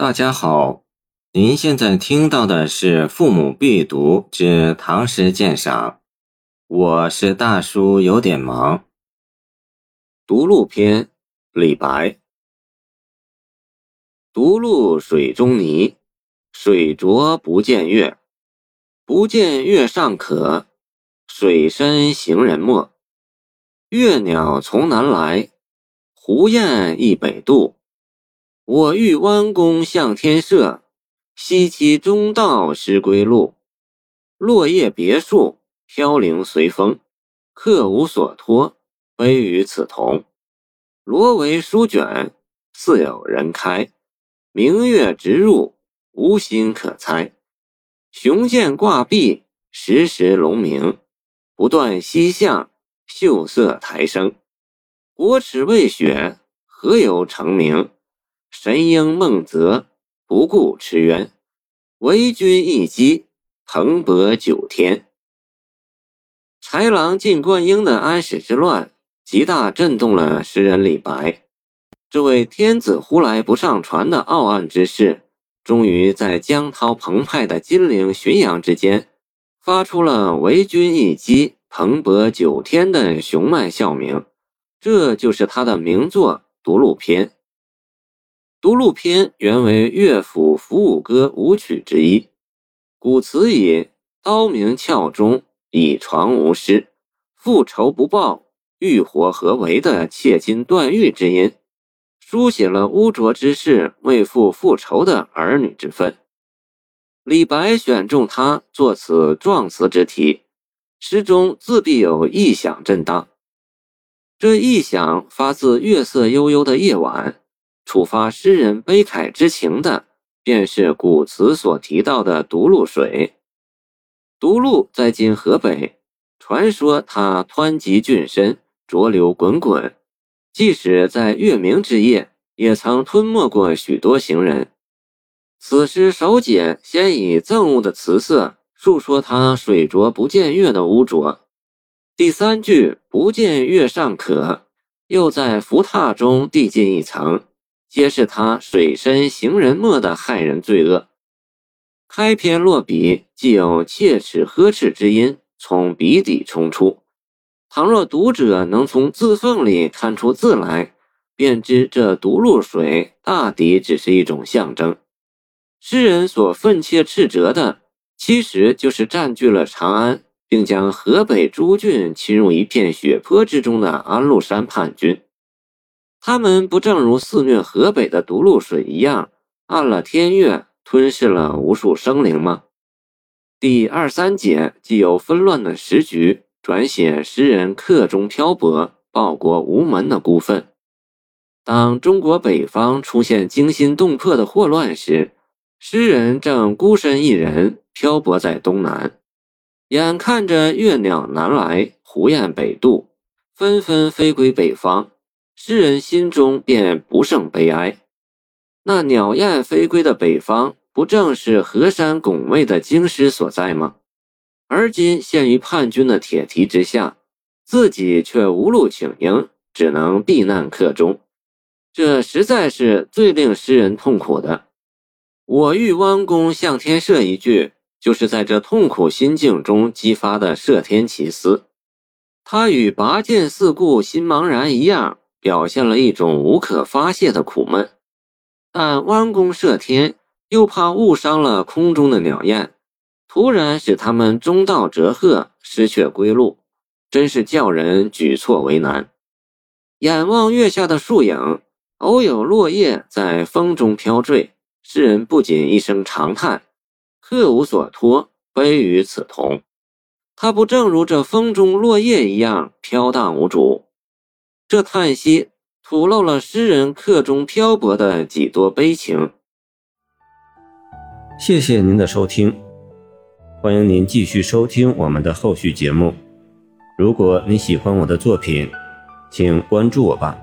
大家好，您现在听到的是《父母必读之唐诗鉴赏》，我是大叔，有点忙。独鹿篇，李白。独鹿水中泥，水浊不见月。不见月上可，水深行人没。月鸟从南来，胡雁亦北渡。我欲弯弓向天射，西栖中道失归路。落叶别树，飘零随风，客无所托，悲与此同。罗帷书卷，似有人开。明月直入，无心可猜。雄剑挂壁，时时龙鸣。不断西向，秀色台生。国耻未雪，何由成名？神鹰梦泽，不顾驰渊，为君一击，蓬勃九天。豺狼进灌婴的安史之乱，极大震动了诗人李白。这位天子呼来不上船的傲岸之士，终于在江涛澎湃的金陵浔阳之间，发出了“为君一击，蓬勃九天”的雄迈笑鸣。这就是他的名作《独鹿篇》。《独鹿篇》原为乐府伏舞歌舞曲之一，古词以“刀鸣鞘中，以床无尸，复仇不报，欲火何为”的切金断玉之音，书写了污浊之士为父复仇的儿女之愤。李白选中他作此壮词之题，诗中自必有异响震荡。这异响发自月色悠悠的夜晚。触发诗人悲慨之情的，便是古词所提到的独鹿水。独鹿在今河北，传说它湍急峻深，浊流滚滚，即使在月明之夜，也曾吞没过许多行人。此诗首解先以憎恶的词色述说它水浊不见月的污浊，第三句“不见月尚可”，又在浮榻中递进一层。皆是他水深行人没的害人罪恶。开篇落笔，既有切齿呵斥之音从笔底冲出。倘若读者能从字缝里看出字来，便知这毒露水大抵只是一种象征。诗人所愤切斥责的，其实就是占据了长安，并将河北诸郡侵入一片血泊之中的安禄山叛军。他们不正如肆虐河北的毒露水一样，按了天月，吞噬了无数生灵吗？第二三节既有纷乱的时局，转写诗人客中漂泊、报国无门的孤愤。当中国北方出现惊心动魄的祸乱时，诗人正孤身一人漂泊在东南，眼看着月鸟南来，胡雁北渡，纷纷飞归北方。诗人心中便不胜悲哀。那鸟雁飞归的北方，不正是河山拱卫的京师所在吗？而今陷于叛军的铁蹄之下，自己却无路请缨，只能避难客中，这实在是最令诗人痛苦的。我欲弯弓向天射一句，就是在这痛苦心境中激发的射天奇思。他与拔剑四顾心茫然一样。表现了一种无可发泄的苦闷，但弯弓射天又怕误伤了空中的鸟雁，突然使它们中道折鹤，失去归路，真是叫人举措为难。眼望月下的树影，偶有落叶在风中飘坠，诗人不仅一声长叹：“客无所托，悲与此同。”他不正如这风中落叶一样飘荡无主？这叹息吐露了诗人客中漂泊的几多悲情。谢谢您的收听，欢迎您继续收听我们的后续节目。如果你喜欢我的作品，请关注我吧。